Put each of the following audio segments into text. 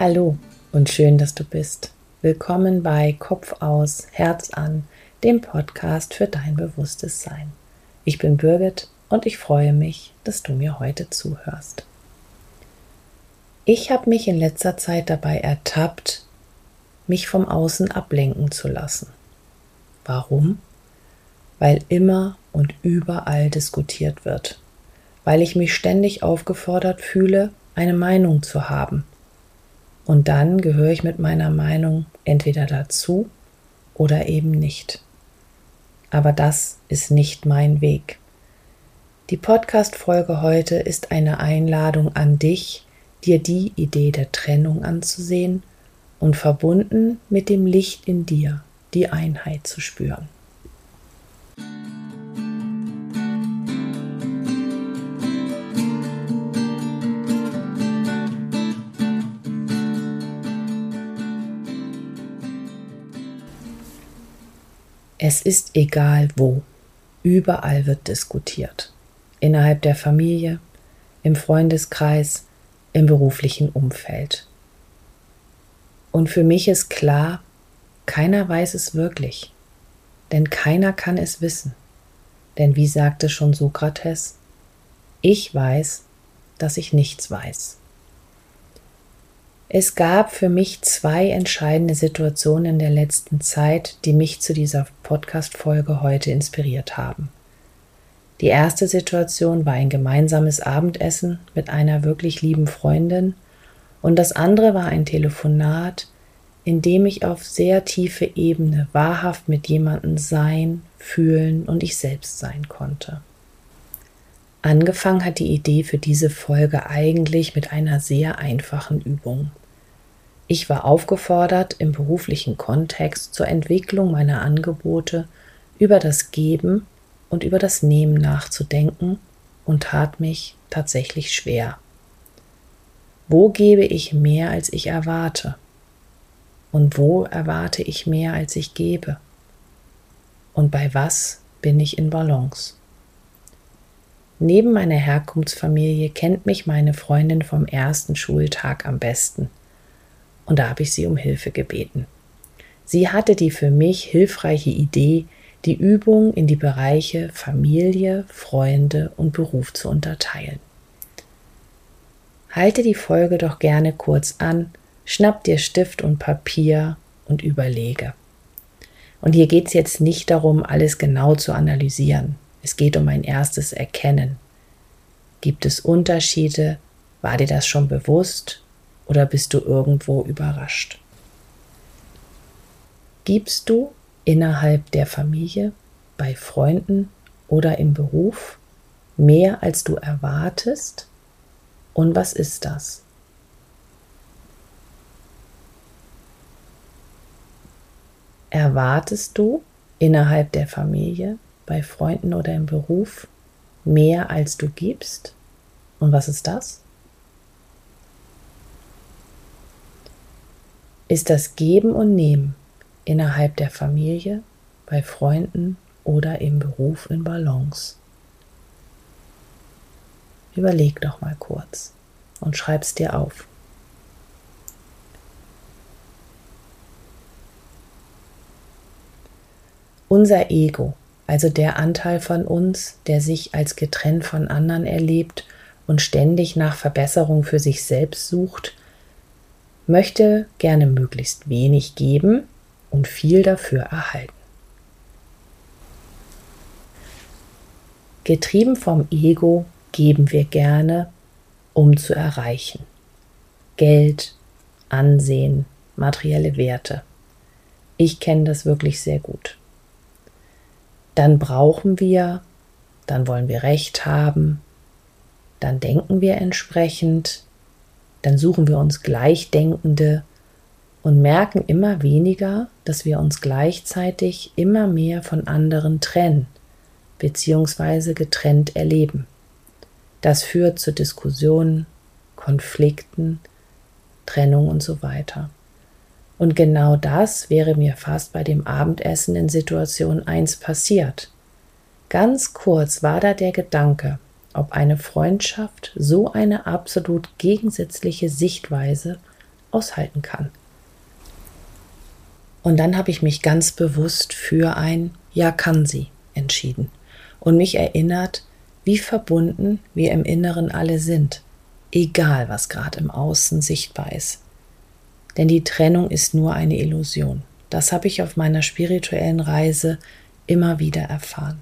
Hallo und schön, dass du bist. Willkommen bei Kopf aus, Herz an, dem Podcast für dein bewusstes Sein. Ich bin Birgit und ich freue mich, dass du mir heute zuhörst. Ich habe mich in letzter Zeit dabei ertappt, mich vom Außen ablenken zu lassen. Warum? Weil immer und überall diskutiert wird, weil ich mich ständig aufgefordert fühle, eine Meinung zu haben und dann gehöre ich mit meiner Meinung entweder dazu oder eben nicht. Aber das ist nicht mein Weg. Die Podcast-Folge heute ist eine Einladung an dich, dir die Idee der Trennung anzusehen und verbunden mit dem Licht in dir die Einheit zu spüren. Es ist egal wo, überall wird diskutiert. Innerhalb der Familie, im Freundeskreis, im beruflichen Umfeld. Und für mich ist klar, keiner weiß es wirklich, denn keiner kann es wissen. Denn wie sagte schon Sokrates, ich weiß, dass ich nichts weiß. Es gab für mich zwei entscheidende Situationen in der letzten Zeit, die mich zu dieser Podcast-Folge heute inspiriert haben. Die erste Situation war ein gemeinsames Abendessen mit einer wirklich lieben Freundin und das andere war ein Telefonat, in dem ich auf sehr tiefe Ebene wahrhaft mit jemandem sein, fühlen und ich selbst sein konnte. Angefangen hat die Idee für diese Folge eigentlich mit einer sehr einfachen Übung. Ich war aufgefordert, im beruflichen Kontext zur Entwicklung meiner Angebote über das Geben und über das Nehmen nachzudenken und tat mich tatsächlich schwer. Wo gebe ich mehr, als ich erwarte? Und wo erwarte ich mehr, als ich gebe? Und bei was bin ich in Balance? Neben meiner Herkunftsfamilie kennt mich meine Freundin vom ersten Schultag am besten und da habe ich sie um Hilfe gebeten. Sie hatte die für mich hilfreiche Idee, die Übung in die Bereiche Familie, Freunde und Beruf zu unterteilen. Halte die Folge doch gerne kurz an, schnapp dir Stift und Papier und überlege. Und hier geht es jetzt nicht darum, alles genau zu analysieren. Es geht um ein erstes Erkennen. Gibt es Unterschiede? War dir das schon bewusst? Oder bist du irgendwo überrascht? Gibst du innerhalb der Familie, bei Freunden oder im Beruf mehr als du erwartest? Und was ist das? Erwartest du innerhalb der Familie, bei Freunden oder im Beruf mehr als du gibst? Und was ist das? Ist das Geben und Nehmen innerhalb der Familie, bei Freunden oder im Beruf in Balance. Überleg doch mal kurz und schreib's dir auf. Unser Ego, also der Anteil von uns, der sich als getrennt von anderen erlebt und ständig nach Verbesserung für sich selbst sucht, möchte gerne möglichst wenig geben und viel dafür erhalten. Getrieben vom Ego geben wir gerne, um zu erreichen. Geld, Ansehen, materielle Werte. Ich kenne das wirklich sehr gut. Dann brauchen wir, dann wollen wir Recht haben, dann denken wir entsprechend, dann suchen wir uns Gleichdenkende und merken immer weniger, dass wir uns gleichzeitig immer mehr von anderen trennen bzw. getrennt erleben. Das führt zu Diskussionen, Konflikten, Trennung und so weiter. Und genau das wäre mir fast bei dem Abendessen in Situation 1 passiert. Ganz kurz war da der Gedanke, ob eine Freundschaft so eine absolut gegensätzliche Sichtweise aushalten kann. Und dann habe ich mich ganz bewusst für ein Ja kann sie entschieden und mich erinnert, wie verbunden wir im Inneren alle sind, egal was gerade im Außen sichtbar ist. Denn die Trennung ist nur eine Illusion. Das habe ich auf meiner spirituellen Reise immer wieder erfahren.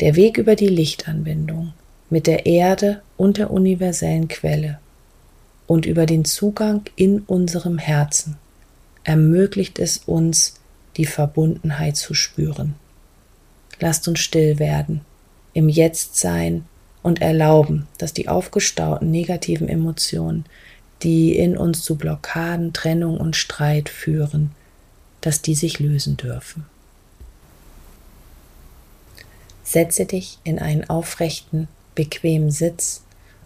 Der Weg über die Lichtanbindung mit der Erde und der universellen Quelle und über den Zugang in unserem Herzen ermöglicht es uns, die Verbundenheit zu spüren. Lasst uns still werden, im Jetzt sein und erlauben, dass die aufgestauten negativen Emotionen, die in uns zu Blockaden, Trennung und Streit führen, dass die sich lösen dürfen. Setze dich in einen aufrechten, bequemen Sitz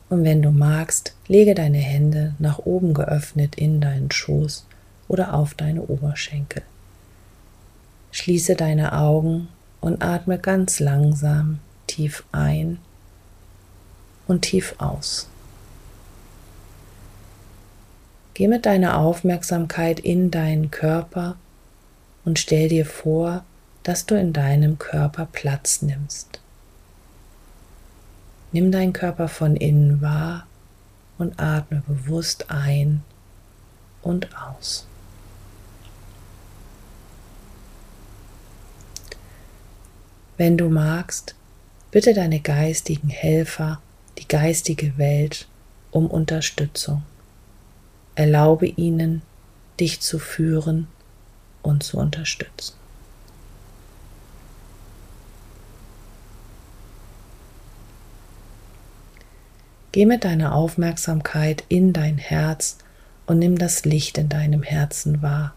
und wenn du magst, lege deine Hände nach oben geöffnet in deinen Schoß oder auf deine Oberschenkel. Schließe deine Augen und atme ganz langsam tief ein und tief aus. Geh mit deiner Aufmerksamkeit in deinen Körper und stell dir vor, dass du in deinem Körper Platz nimmst. Nimm deinen Körper von innen wahr und atme bewusst ein und aus. Wenn du magst, bitte deine geistigen Helfer, die geistige Welt um Unterstützung. Erlaube ihnen, dich zu führen und zu unterstützen. Geh mit deiner Aufmerksamkeit in dein Herz und nimm das Licht in deinem Herzen wahr.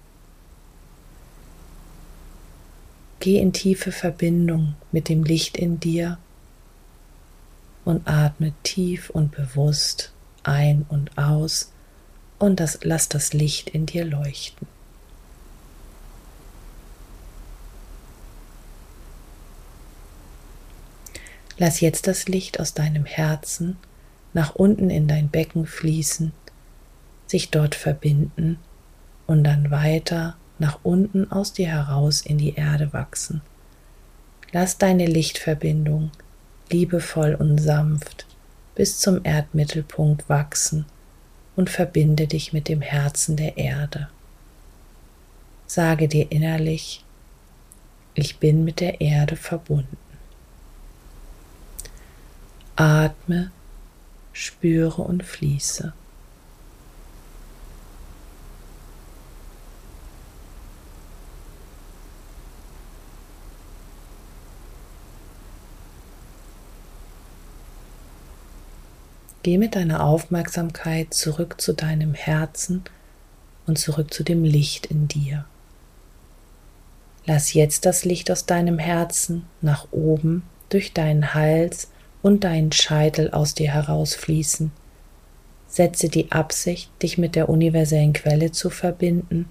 Geh in tiefe Verbindung mit dem Licht in dir und atme tief und bewusst ein und aus und das, lass das Licht in dir leuchten. Lass jetzt das Licht aus deinem Herzen nach unten in dein Becken fließen, sich dort verbinden und dann weiter nach unten aus dir heraus in die Erde wachsen. Lass deine Lichtverbindung liebevoll und sanft bis zum Erdmittelpunkt wachsen und verbinde dich mit dem Herzen der Erde. Sage dir innerlich, ich bin mit der Erde verbunden. Atme, spüre und fließe. Geh mit deiner Aufmerksamkeit zurück zu deinem Herzen und zurück zu dem Licht in dir. Lass jetzt das Licht aus deinem Herzen nach oben durch deinen Hals und deinen Scheitel aus dir herausfließen. Setze die Absicht, dich mit der universellen Quelle zu verbinden.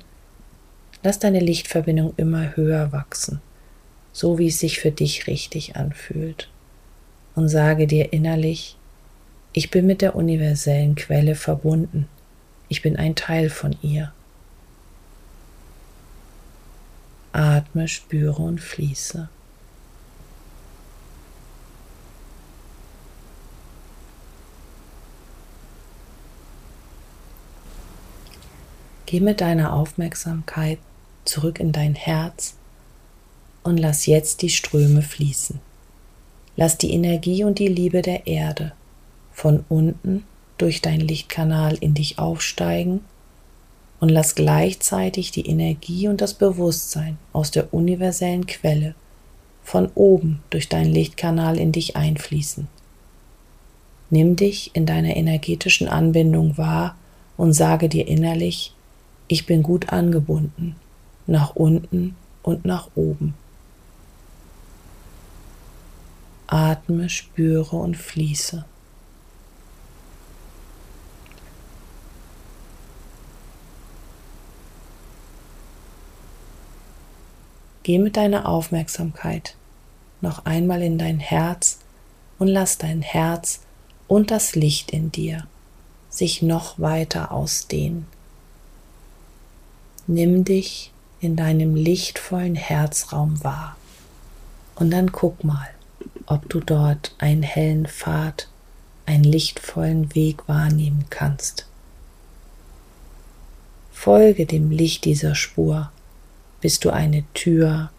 Lass deine Lichtverbindung immer höher wachsen, so wie es sich für dich richtig anfühlt. Und sage dir innerlich, ich bin mit der universellen Quelle verbunden. Ich bin ein Teil von ihr. Atme, spüre und fließe. Geh mit deiner Aufmerksamkeit zurück in dein Herz und lass jetzt die Ströme fließen. Lass die Energie und die Liebe der Erde von unten durch deinen Lichtkanal in dich aufsteigen und lass gleichzeitig die Energie und das Bewusstsein aus der universellen Quelle von oben durch deinen Lichtkanal in dich einfließen. Nimm dich in deiner energetischen Anbindung wahr und sage dir innerlich, ich bin gut angebunden, nach unten und nach oben. Atme, spüre und fließe. Geh mit deiner Aufmerksamkeit noch einmal in dein Herz und lass dein Herz und das Licht in dir sich noch weiter ausdehnen, Nimm dich in deinem lichtvollen Herzraum wahr. Und dann guck mal, ob du dort einen hellen Pfad, einen lichtvollen Weg wahrnehmen kannst. Folge dem Licht dieser Spur, bis du eine Tür,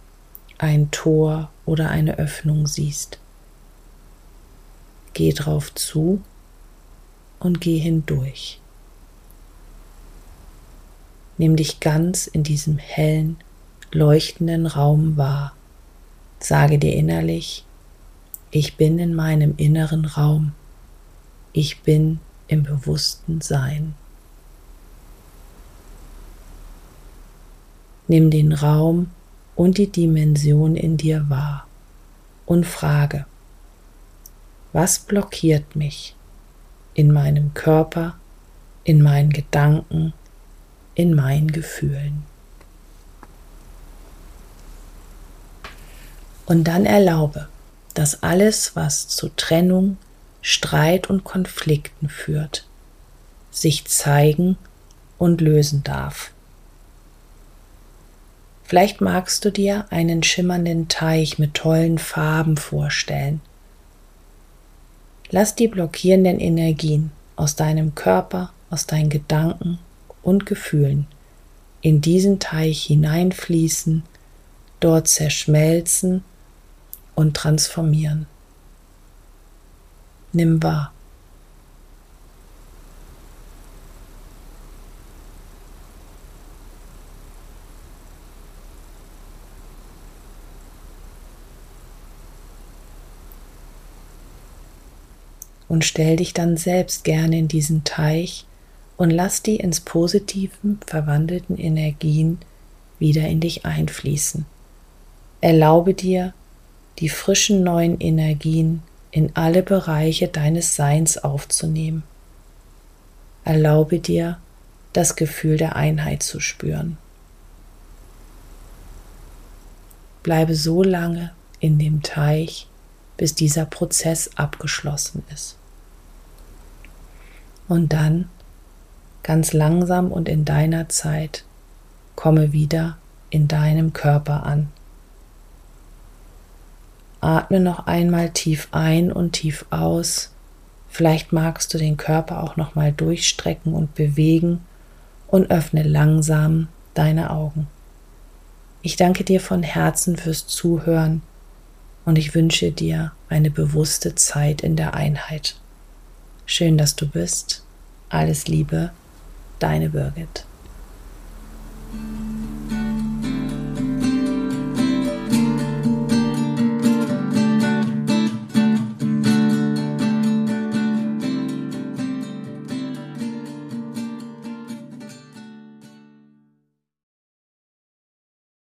ein Tor oder eine Öffnung siehst. Geh drauf zu und geh hindurch. Nimm dich ganz in diesem hellen, leuchtenden Raum wahr. Sage dir innerlich, ich bin in meinem inneren Raum. Ich bin im bewussten Sein. Nimm den Raum und die Dimension in dir wahr und frage, was blockiert mich in meinem Körper, in meinen Gedanken, in meinen Gefühlen. Und dann erlaube, dass alles, was zu Trennung, Streit und Konflikten führt, sich zeigen und lösen darf. Vielleicht magst du dir einen schimmernden Teich mit tollen Farben vorstellen. Lass die blockierenden Energien aus deinem Körper, aus deinen Gedanken und Gefühlen in diesen Teich hineinfließen, dort zerschmelzen und transformieren. Nimm wahr. Und stell dich dann selbst gerne in diesen Teich und lass die ins Positiven verwandelten Energien wieder in dich einfließen. Erlaube dir, die frischen neuen Energien in alle Bereiche deines Seins aufzunehmen. Erlaube dir, das Gefühl der Einheit zu spüren. Bleibe so lange in dem Teich, bis dieser Prozess abgeschlossen ist. Und dann ganz langsam und in deiner Zeit komme wieder in deinem Körper an. Atme noch einmal tief ein und tief aus. Vielleicht magst du den Körper auch noch mal durchstrecken und bewegen und öffne langsam deine Augen. Ich danke dir von Herzen fürs Zuhören und ich wünsche dir eine bewusste Zeit in der Einheit. Schön, dass du bist. Alles Liebe, deine Birgit.